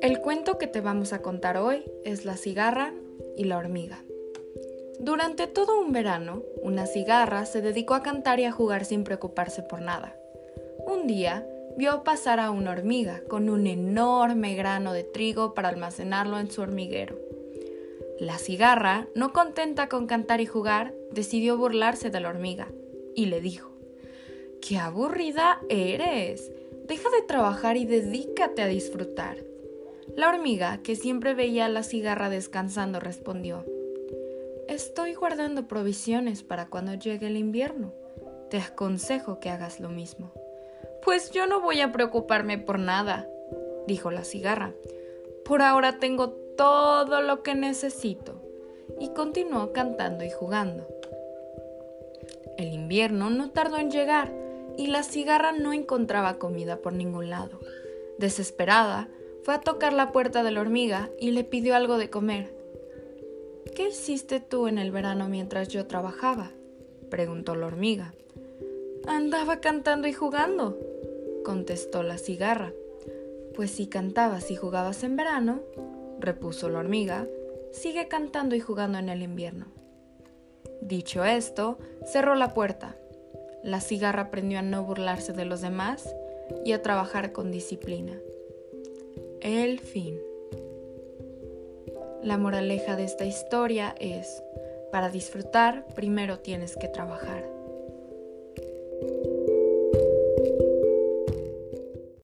El cuento que te vamos a contar hoy es La cigarra y la hormiga. Durante todo un verano, una cigarra se dedicó a cantar y a jugar sin preocuparse por nada. Un día, vio pasar a una hormiga con un enorme grano de trigo para almacenarlo en su hormiguero. La cigarra, no contenta con cantar y jugar, decidió burlarse de la hormiga y le dijo, ¡Qué aburrida eres! Deja de trabajar y dedícate a disfrutar. La hormiga, que siempre veía a la cigarra descansando, respondió, Estoy guardando provisiones para cuando llegue el invierno. Te aconsejo que hagas lo mismo. Pues yo no voy a preocuparme por nada, dijo la cigarra. Por ahora tengo todo lo que necesito. Y continuó cantando y jugando. El invierno no tardó en llegar y la cigarra no encontraba comida por ningún lado. Desesperada, fue a tocar la puerta de la hormiga y le pidió algo de comer. ¿Qué hiciste tú en el verano mientras yo trabajaba? preguntó la hormiga. Andaba cantando y jugando, contestó la cigarra. Pues si cantabas y jugabas en verano, repuso la hormiga, sigue cantando y jugando en el invierno. Dicho esto, cerró la puerta. La cigarra aprendió a no burlarse de los demás y a trabajar con disciplina. El fin. La moraleja de esta historia es, para disfrutar primero tienes que trabajar.